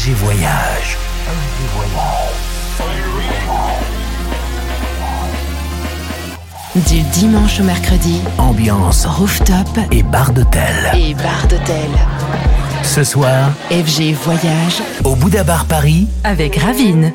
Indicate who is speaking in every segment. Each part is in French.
Speaker 1: FG Voyage.
Speaker 2: Du dimanche au mercredi,
Speaker 1: Ambiance
Speaker 2: rooftop
Speaker 1: et bar d'hôtel.
Speaker 2: et bar d'hôtel.
Speaker 1: Ce soir,
Speaker 2: FG Voyage
Speaker 1: au Bouddha Bar Paris,
Speaker 2: avec Ravine.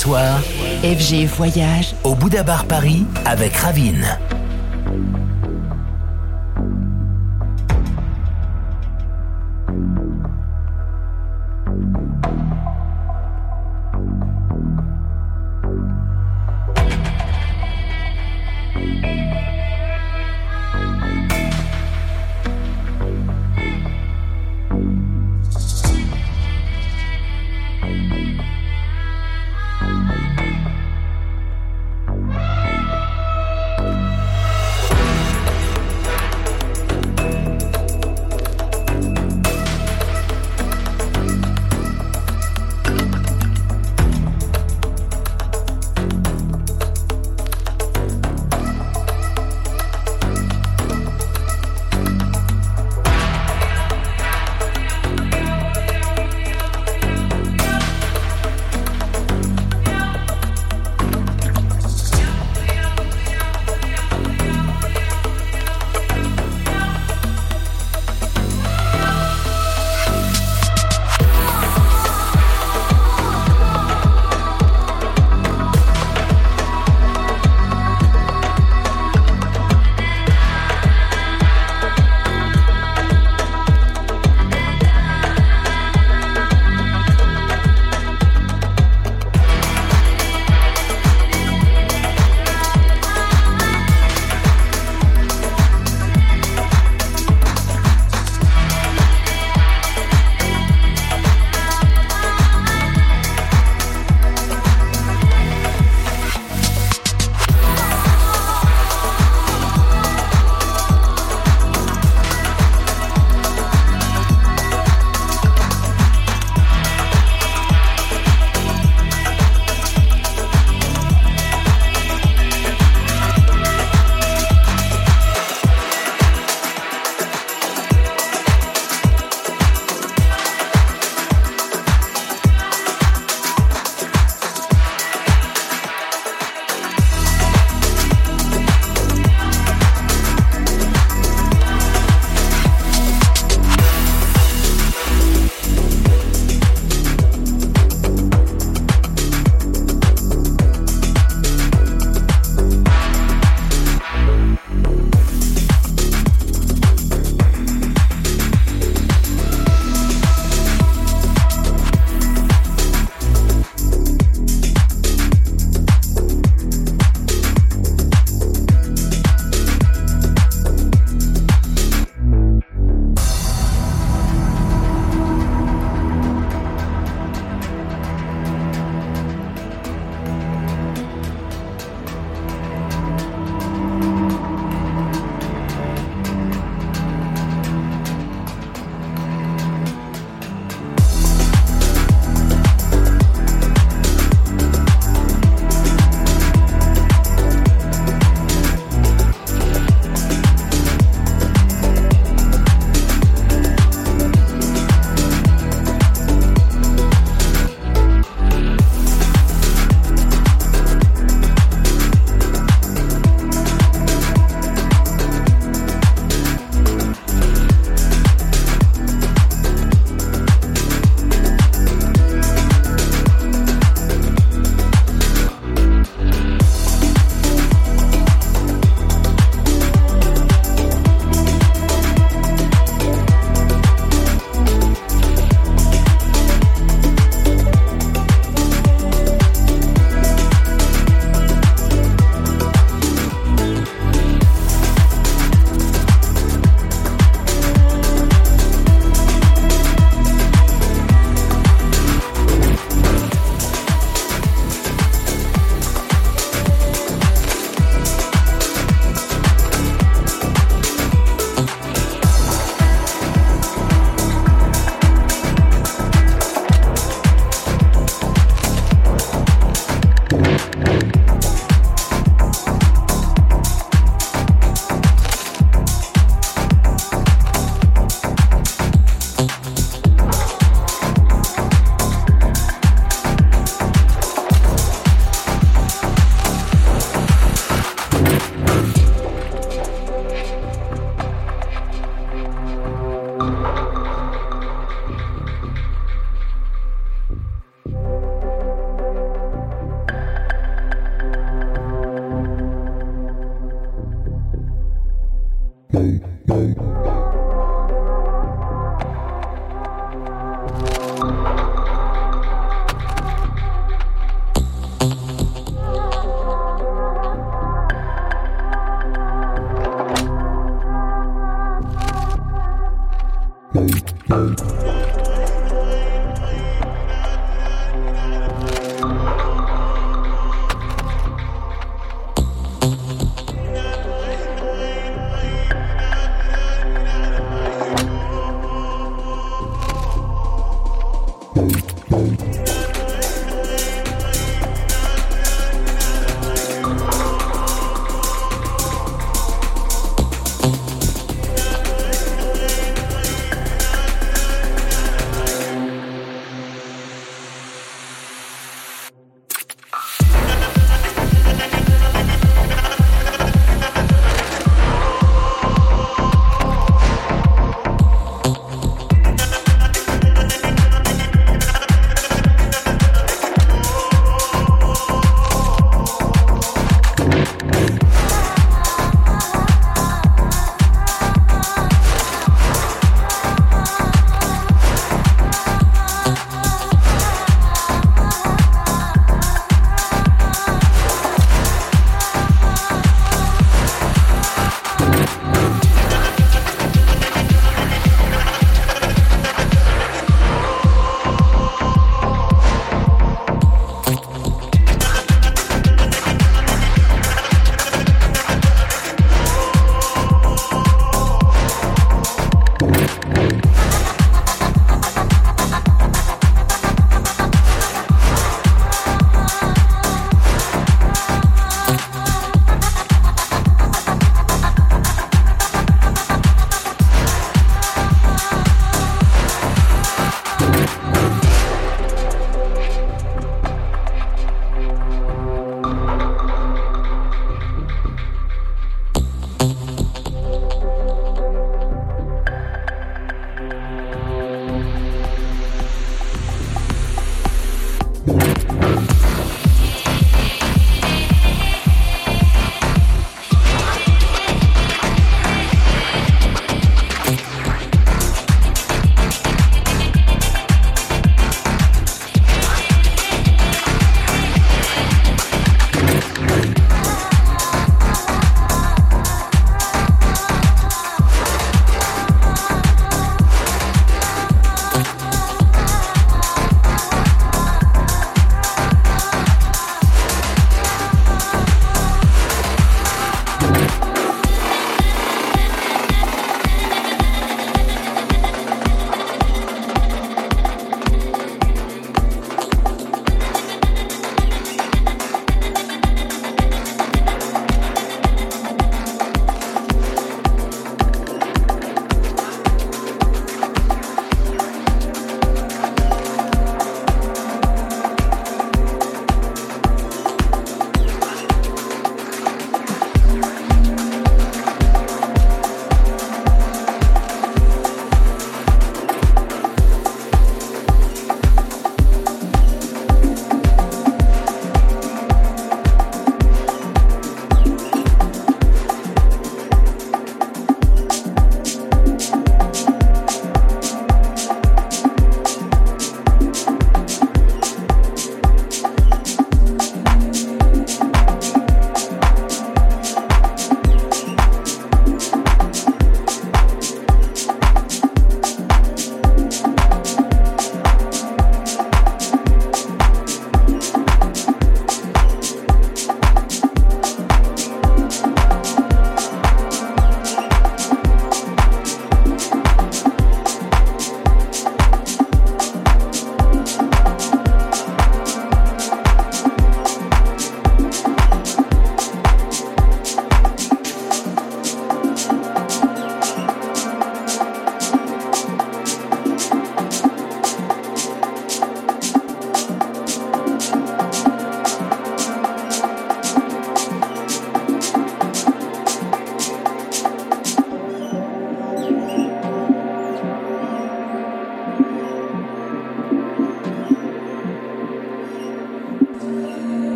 Speaker 3: Soir,
Speaker 4: FG Voyage
Speaker 3: au Bouddha Bar Paris avec Ravine.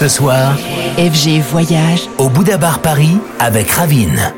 Speaker 3: Ce soir,
Speaker 5: FG Voyage
Speaker 3: au Bouddha Bar Paris avec Ravine.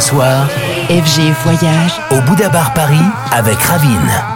Speaker 6: Soir,
Speaker 3: FG Voyage
Speaker 6: au Bouddha Bar Paris avec Ravine.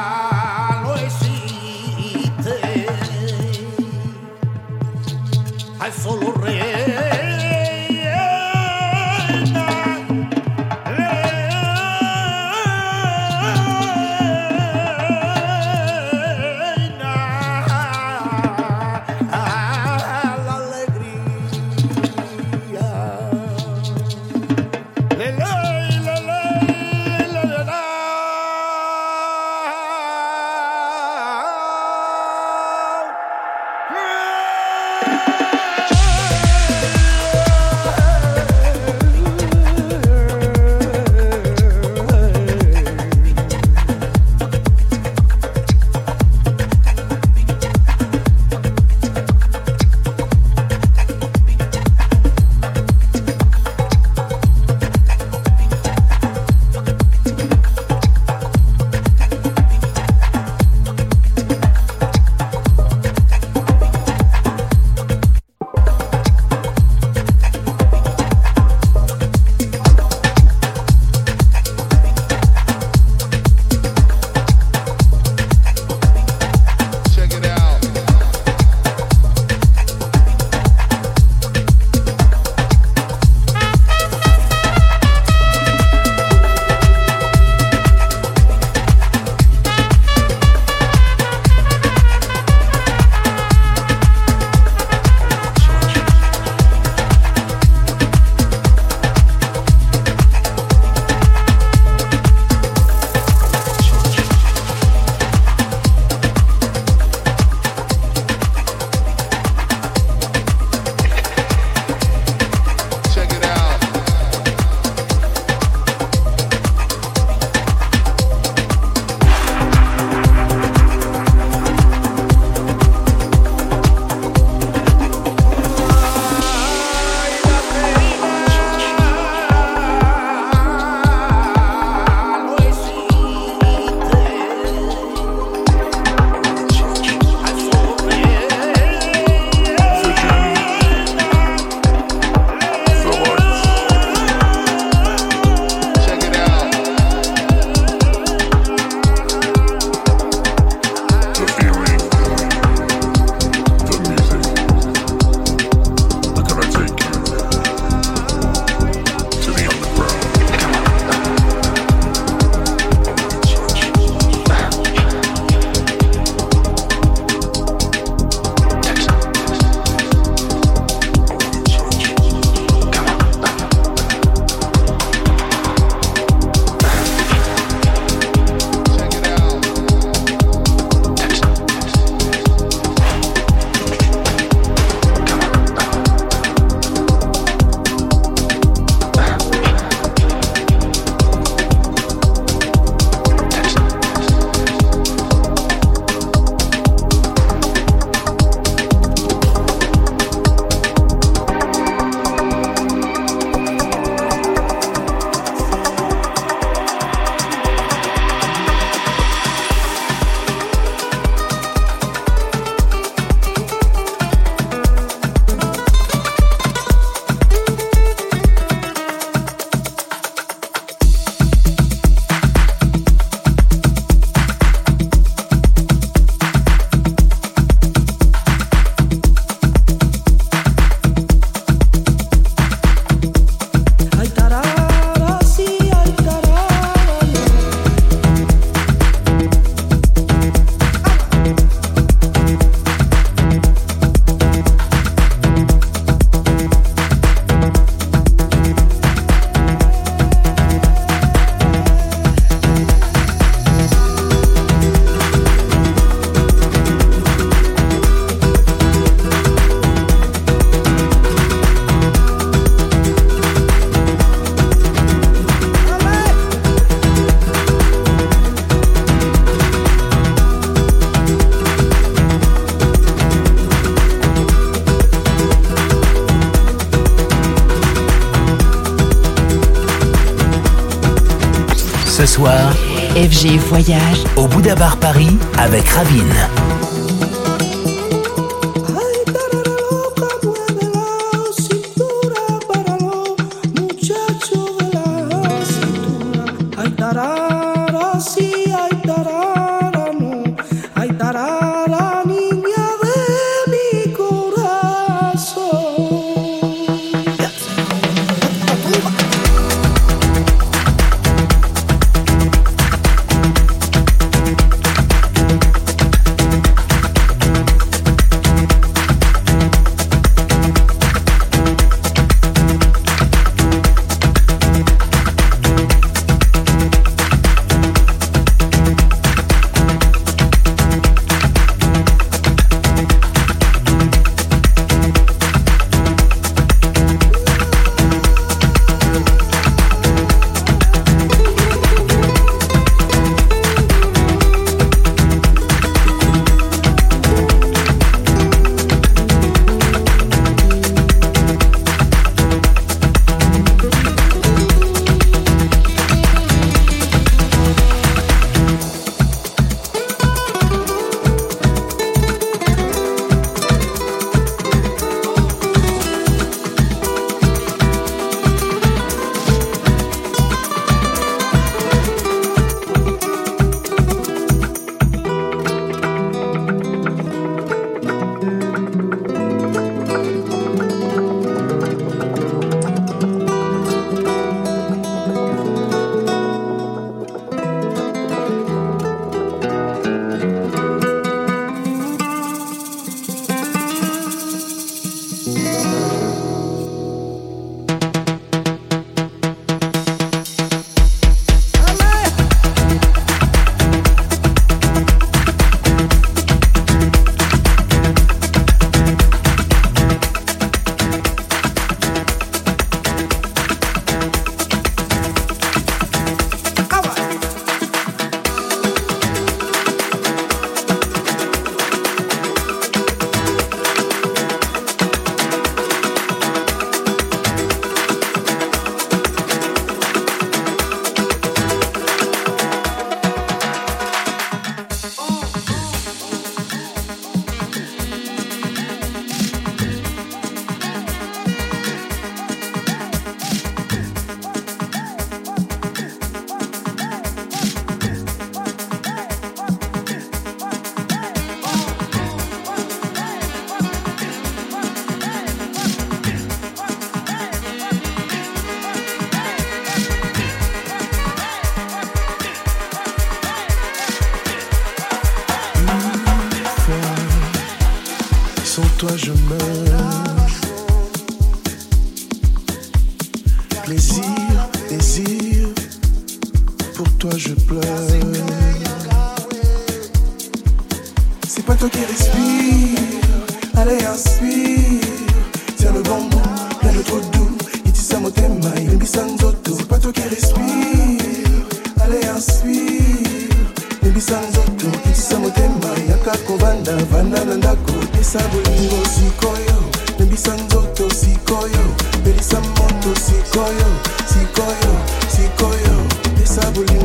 Speaker 3: FG Voyage
Speaker 6: au Bouddha Bar Paris avec Ravine.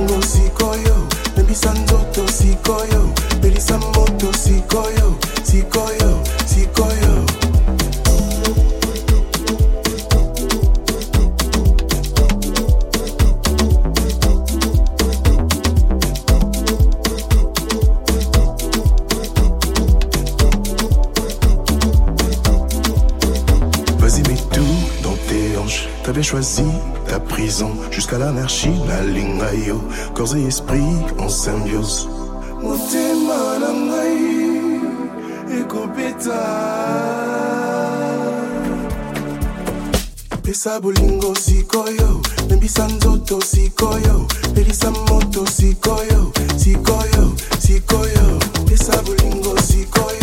Speaker 7: mano sikoyo nembisa
Speaker 3: nzoto sikoyo
Speaker 8: Vas-y tout
Speaker 3: dans tes hanches. T'as choisi prison
Speaker 9: jusqu'à l'anarchie,
Speaker 10: la lingayo,
Speaker 9: corps et esprit en symbiose. motema
Speaker 3: na
Speaker 11: ngai ekopeta pesa bolingo sikoyo membisa nzoto sikoyo pelisa moto sikoyo sikoyo sikoyo. Pesa bolingo sikoyo.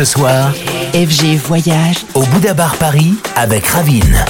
Speaker 1: Ce soir,
Speaker 2: FG Voyage
Speaker 1: au Bouddha Bar Paris avec Ravine.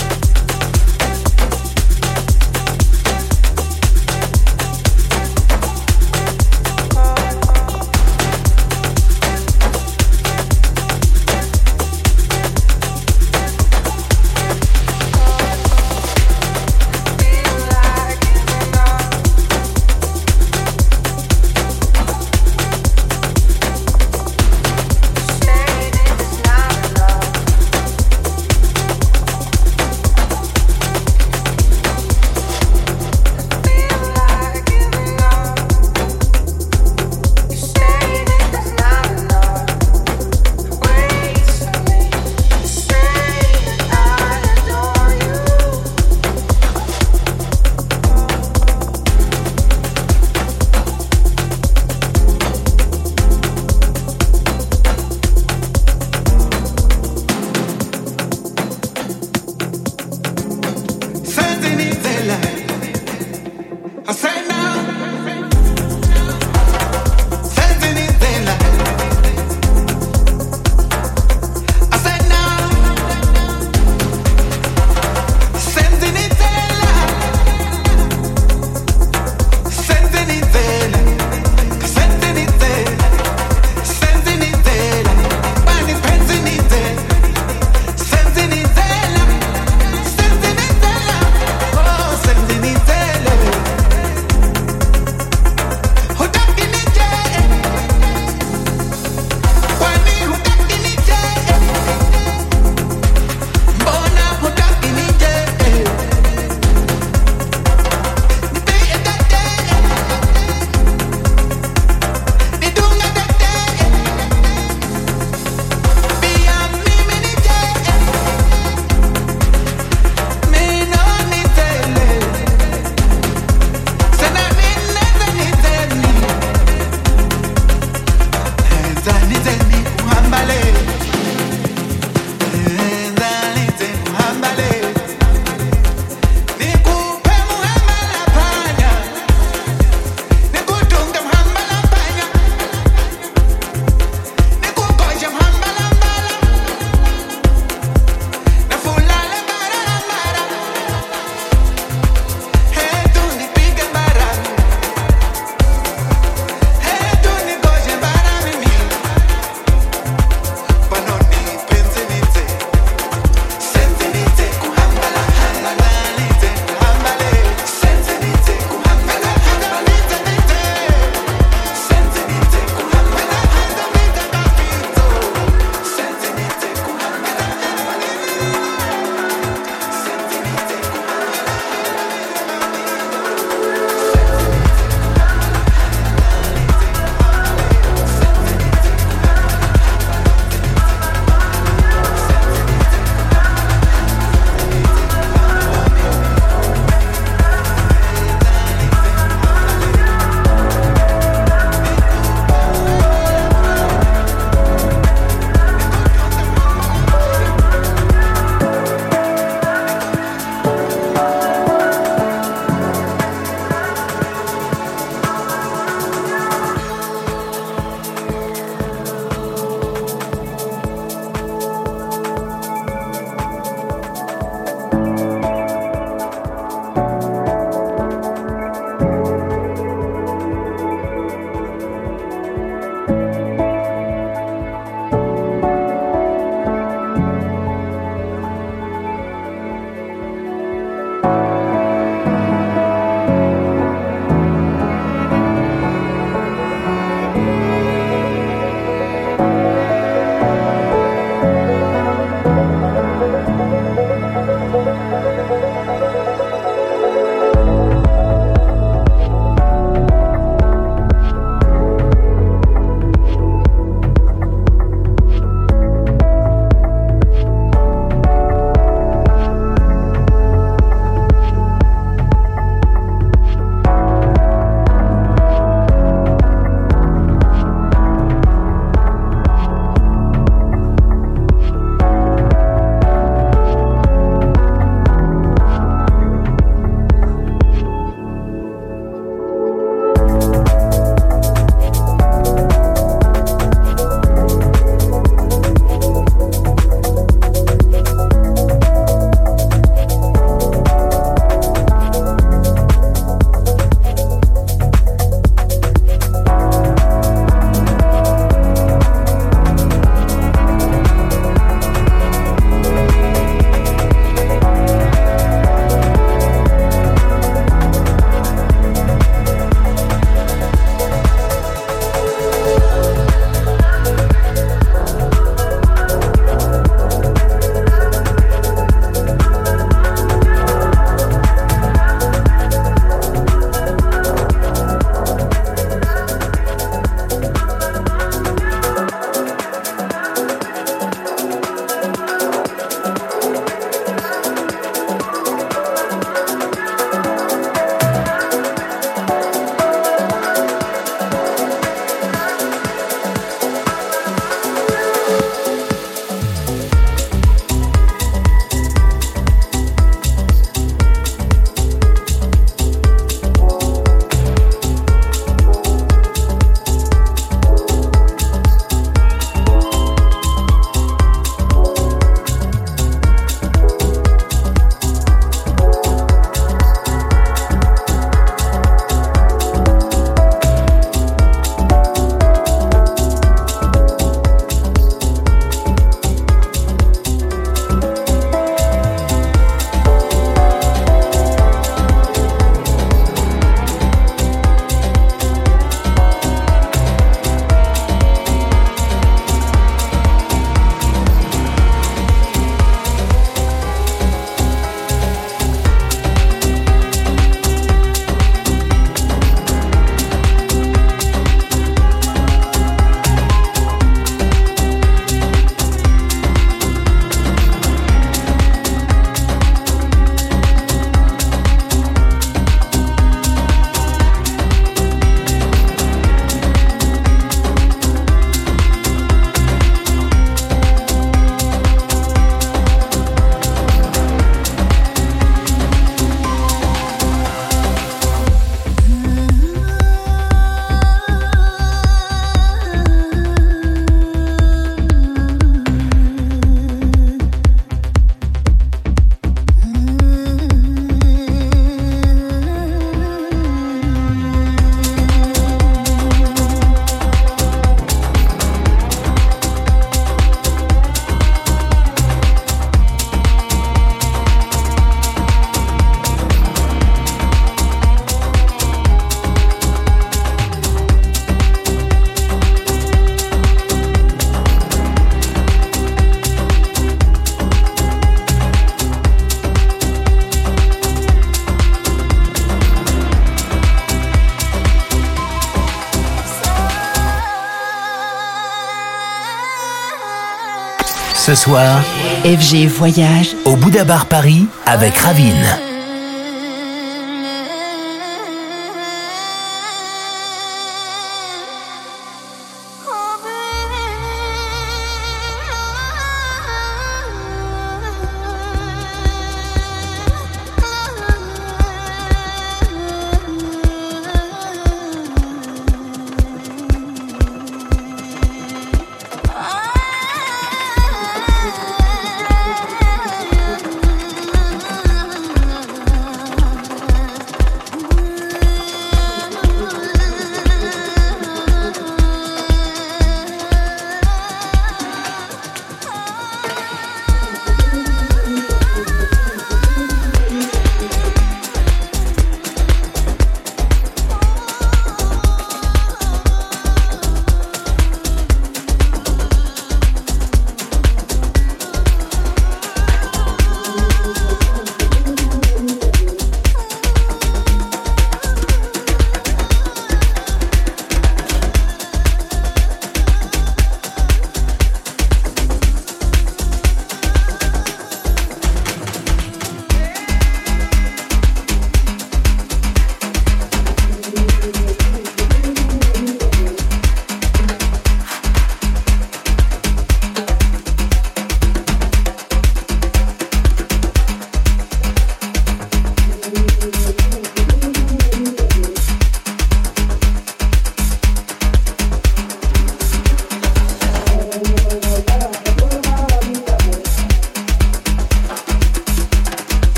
Speaker 11: Ce soir, FG Voyage au Bouddha Bar Paris avec Ravine.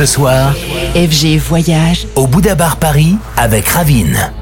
Speaker 12: ce soir,
Speaker 13: FG Voyage
Speaker 12: au Bouddha Bar Paris avec Ravine.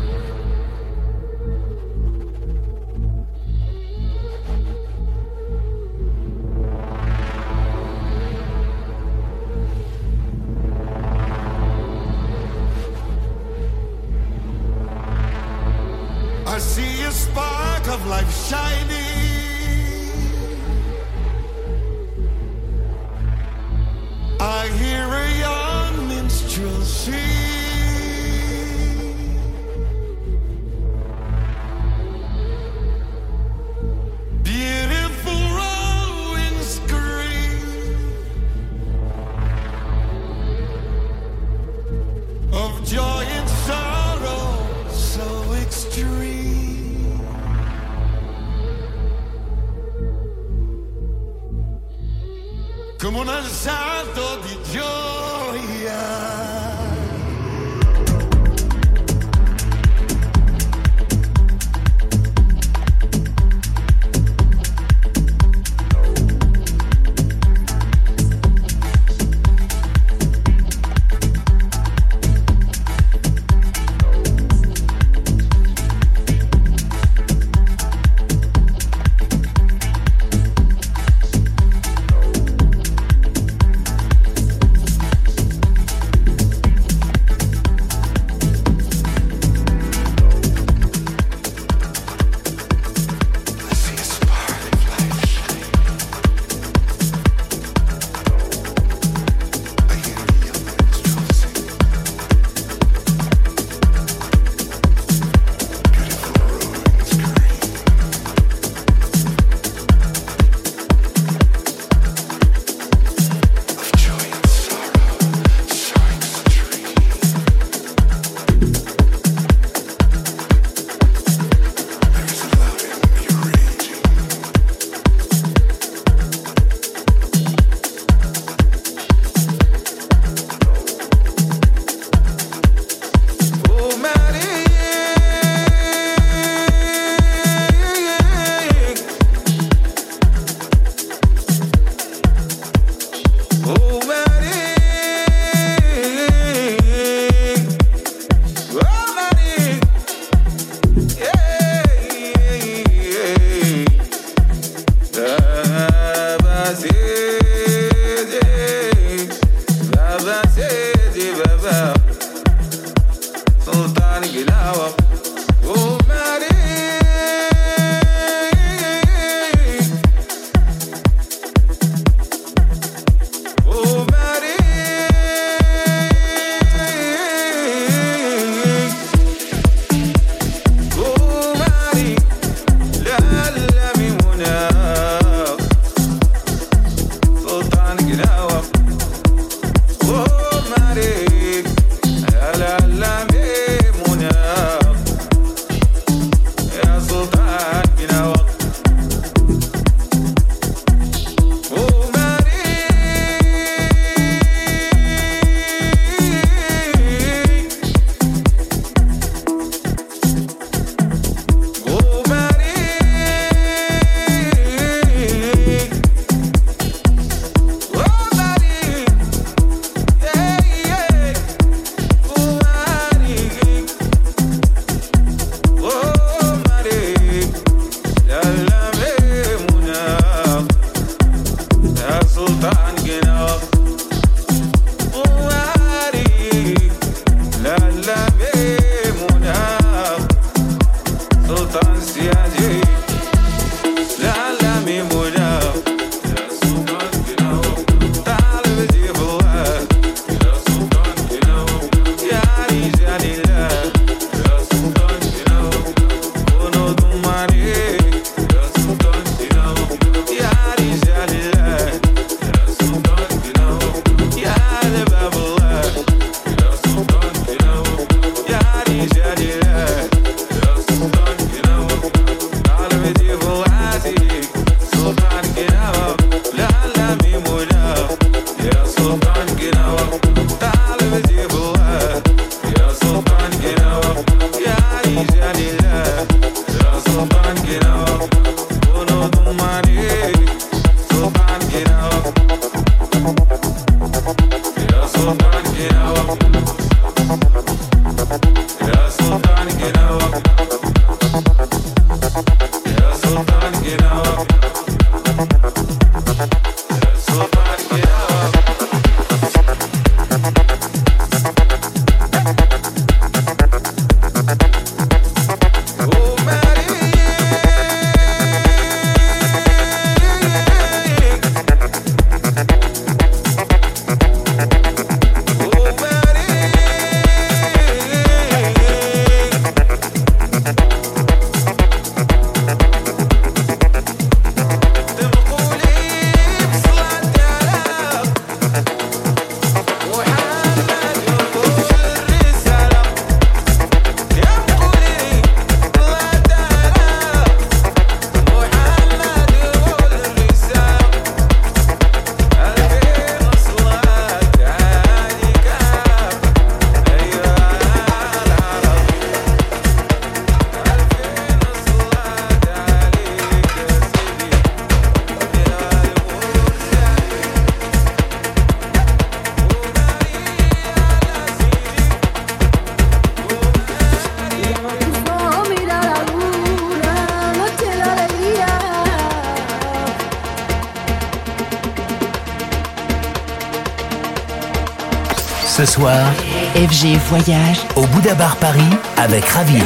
Speaker 14: Voyage au Bouddha Bar Paris avec Ravine.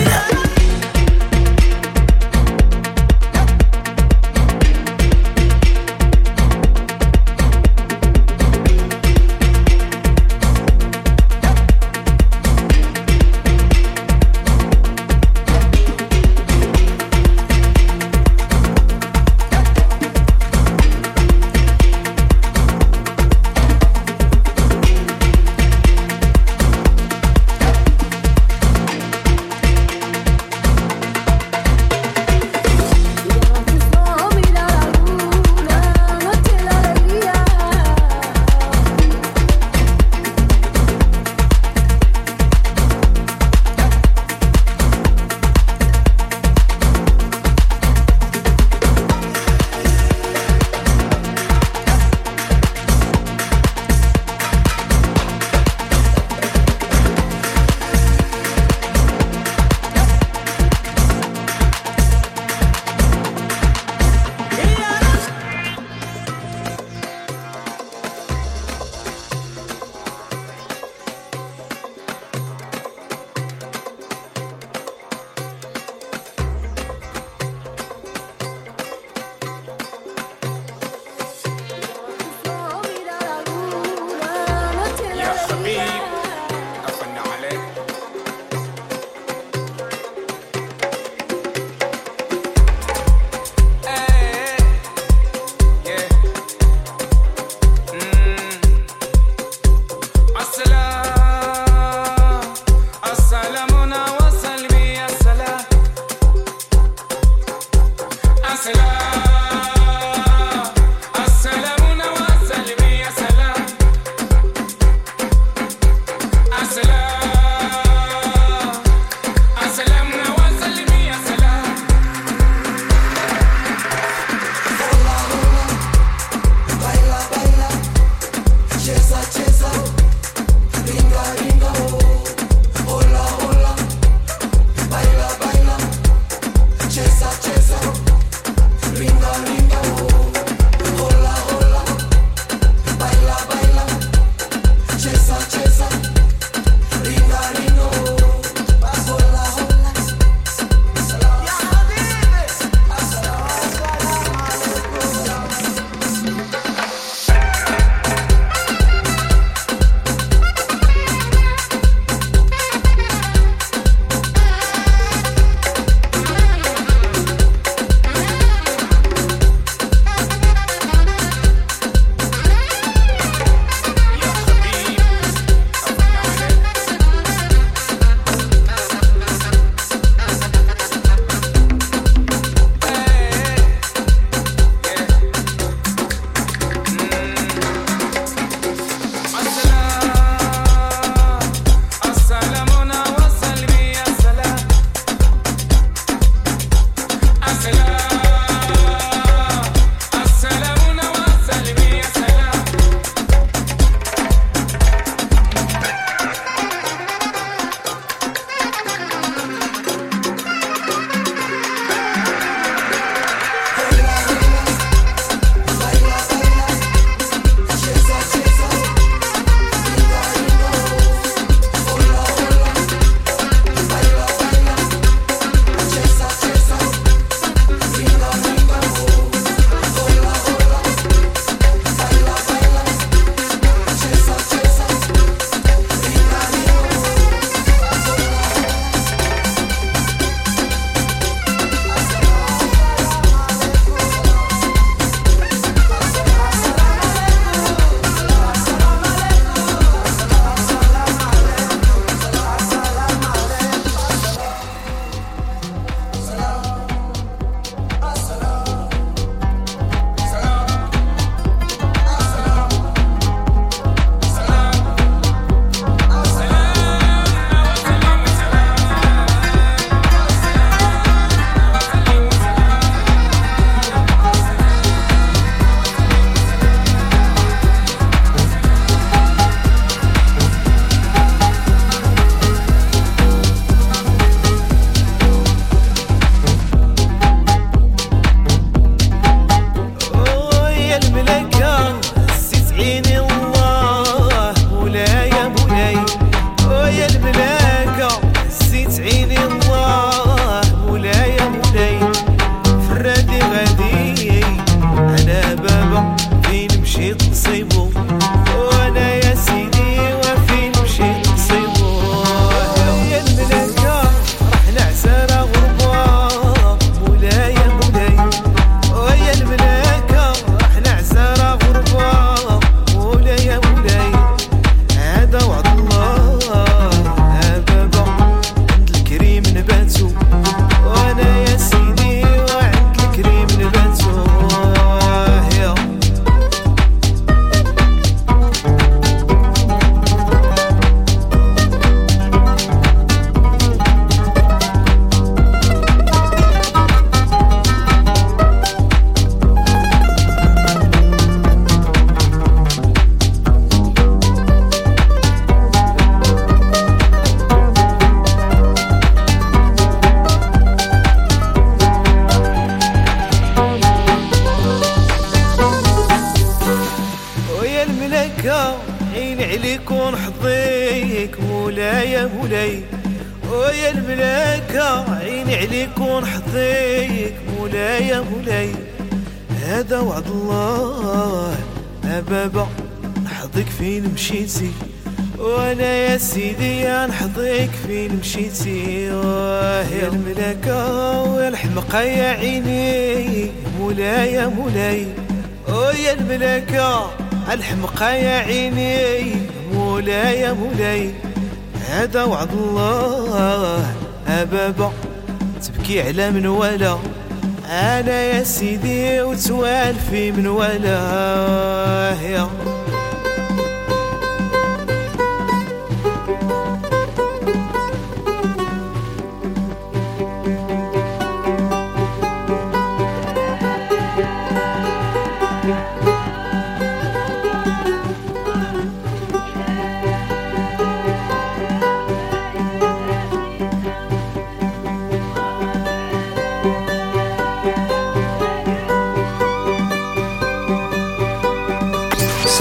Speaker 14: يا عيني مولاي مولاي. يا الملكة الحمقى يا عيني مولاي مولاي. هذا وعد الله أبابا. تبكي على من ولا. أنا يا سيدي وتوالفي من ولا. يا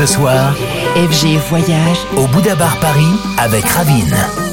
Speaker 1: ce soir,
Speaker 3: FG Voyage
Speaker 1: au Bouddha Bar Paris avec Ravine.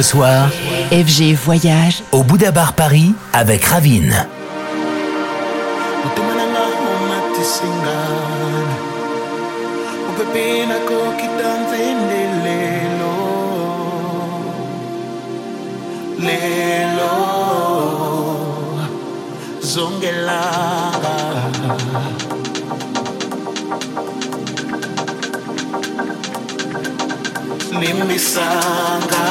Speaker 15: Ce
Speaker 1: soir,
Speaker 2: FG Voyage.
Speaker 1: au Bouddha Bar Paris avec Ravine.
Speaker 16: Lelo
Speaker 17: nimisanga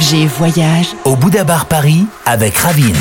Speaker 3: FG Voyage
Speaker 17: au Bouddha Bar Paris avec Ravine.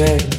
Speaker 18: shake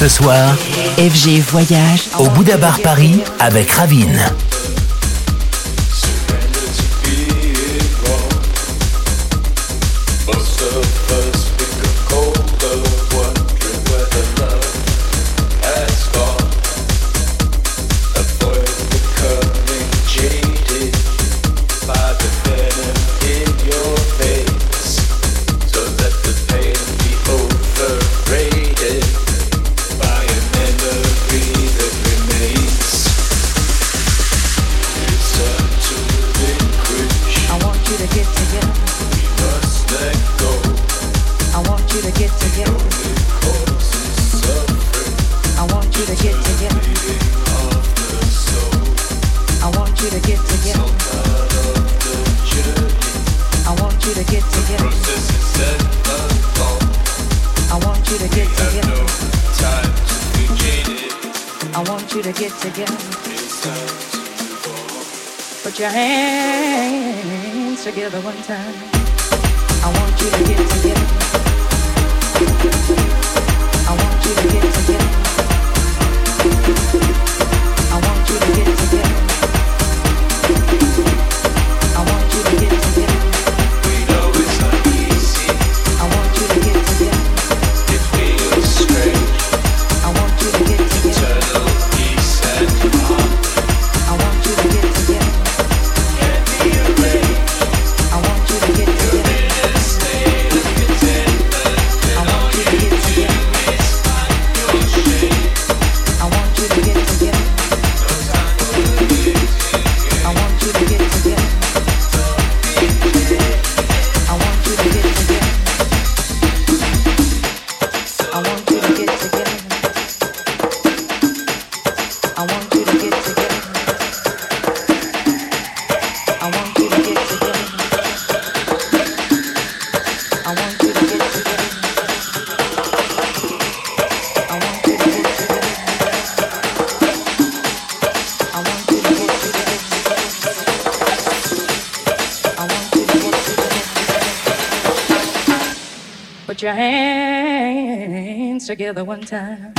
Speaker 19: Ce soir,
Speaker 3: FG Voyage
Speaker 19: au Bouddha Bar Paris avec Ravine.
Speaker 1: Together one time. Ce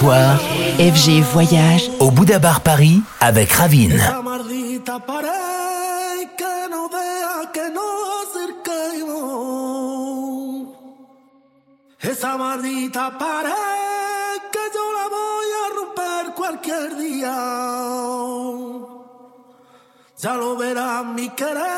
Speaker 1: soir,
Speaker 2: FG Voyage
Speaker 1: au Bouddha Bar Paris avec Ravine.
Speaker 20: Esa maldita pared que yo la voy a romper cualquier día. Ya lo verás mi querer,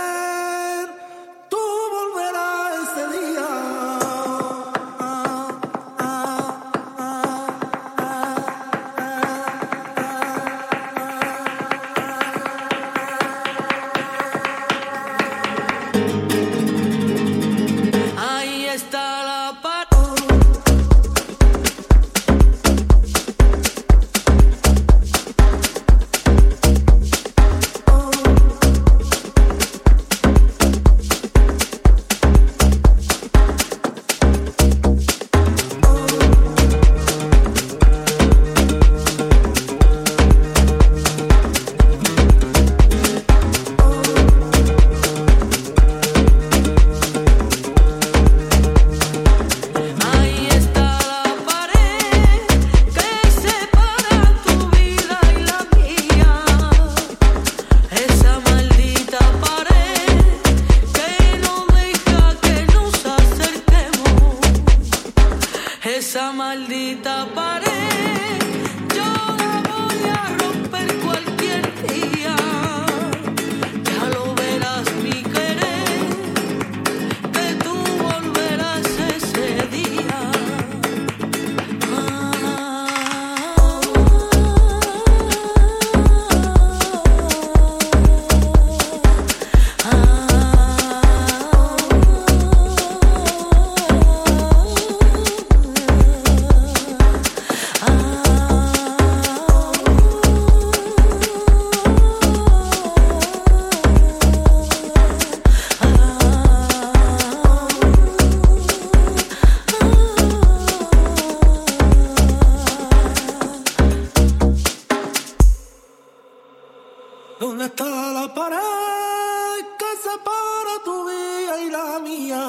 Speaker 20: ¿Dónde está la pared que separa tu vida y la mía?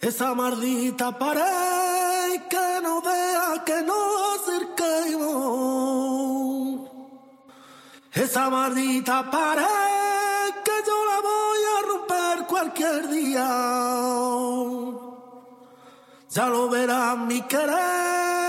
Speaker 20: Esa maldita pared que no deja que nos acerquemos. Esa maldita pared que yo la voy a romper cualquier día. Ya lo verás mi querer,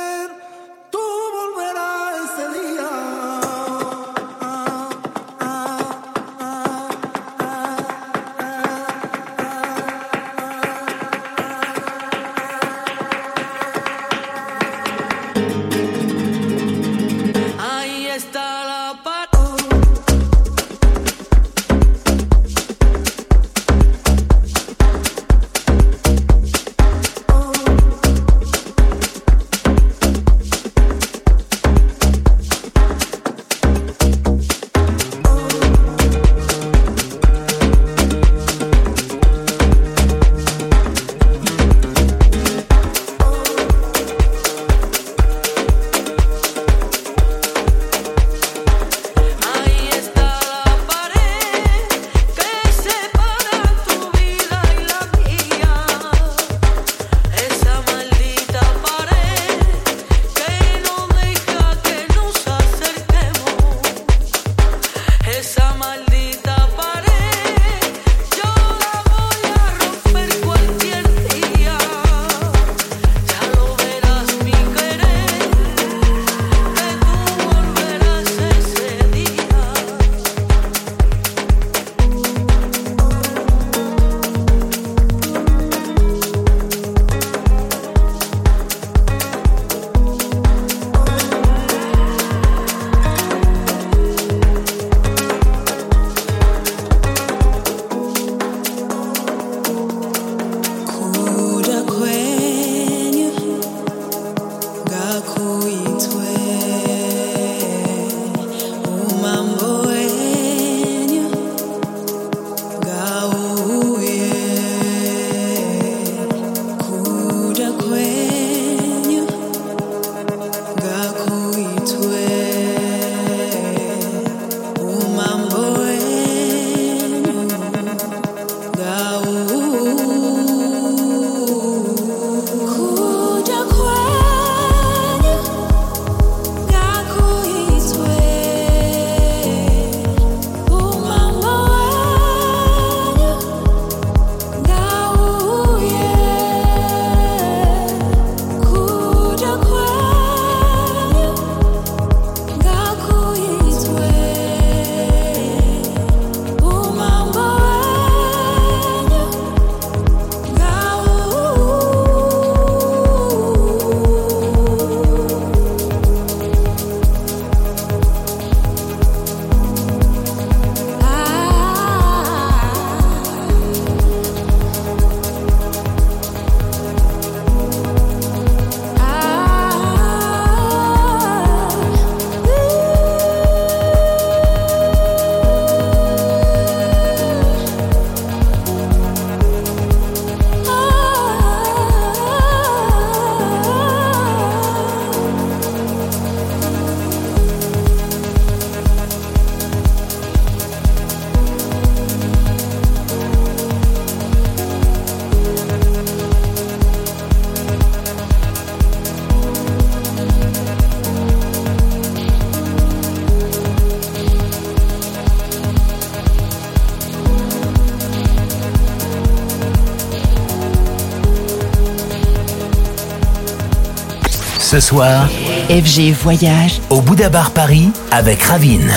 Speaker 1: soir,
Speaker 2: FG Voyage
Speaker 1: au Bouddha Bar Paris avec Ravine.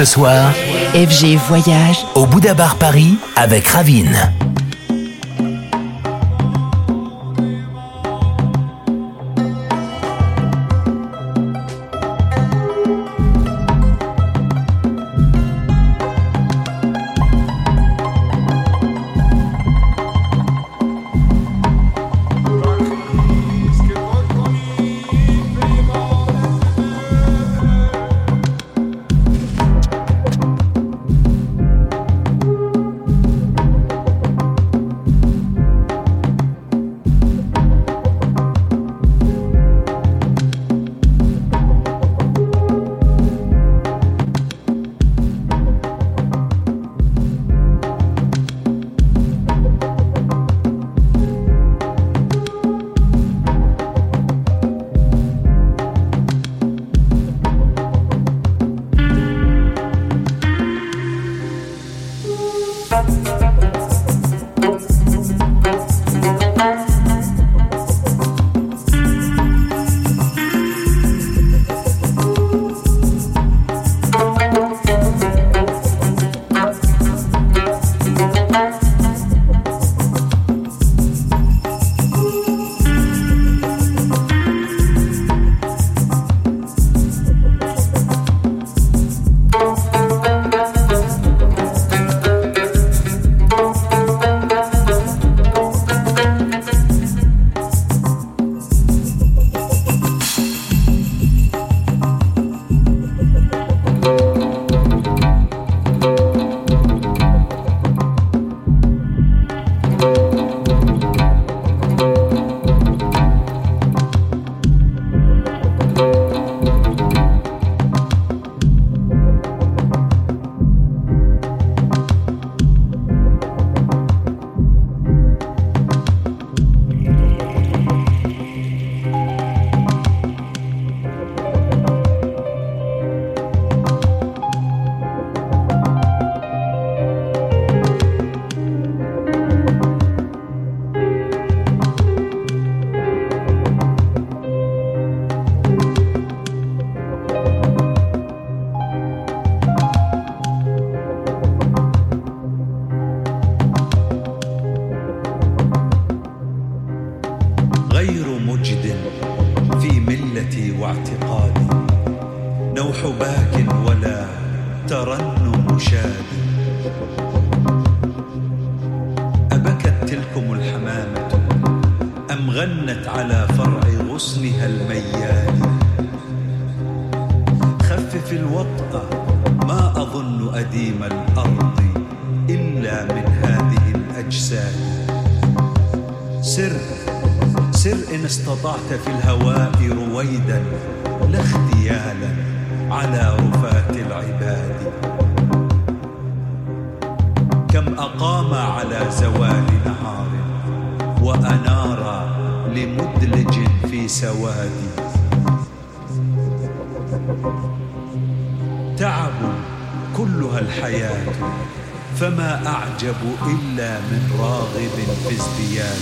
Speaker 3: Ce soir,
Speaker 21: FG Voyage
Speaker 3: au Bouddha Bar Paris avec Ravine. تعب كلها الحياة فما أعجب إلا من راغب في ازدياد.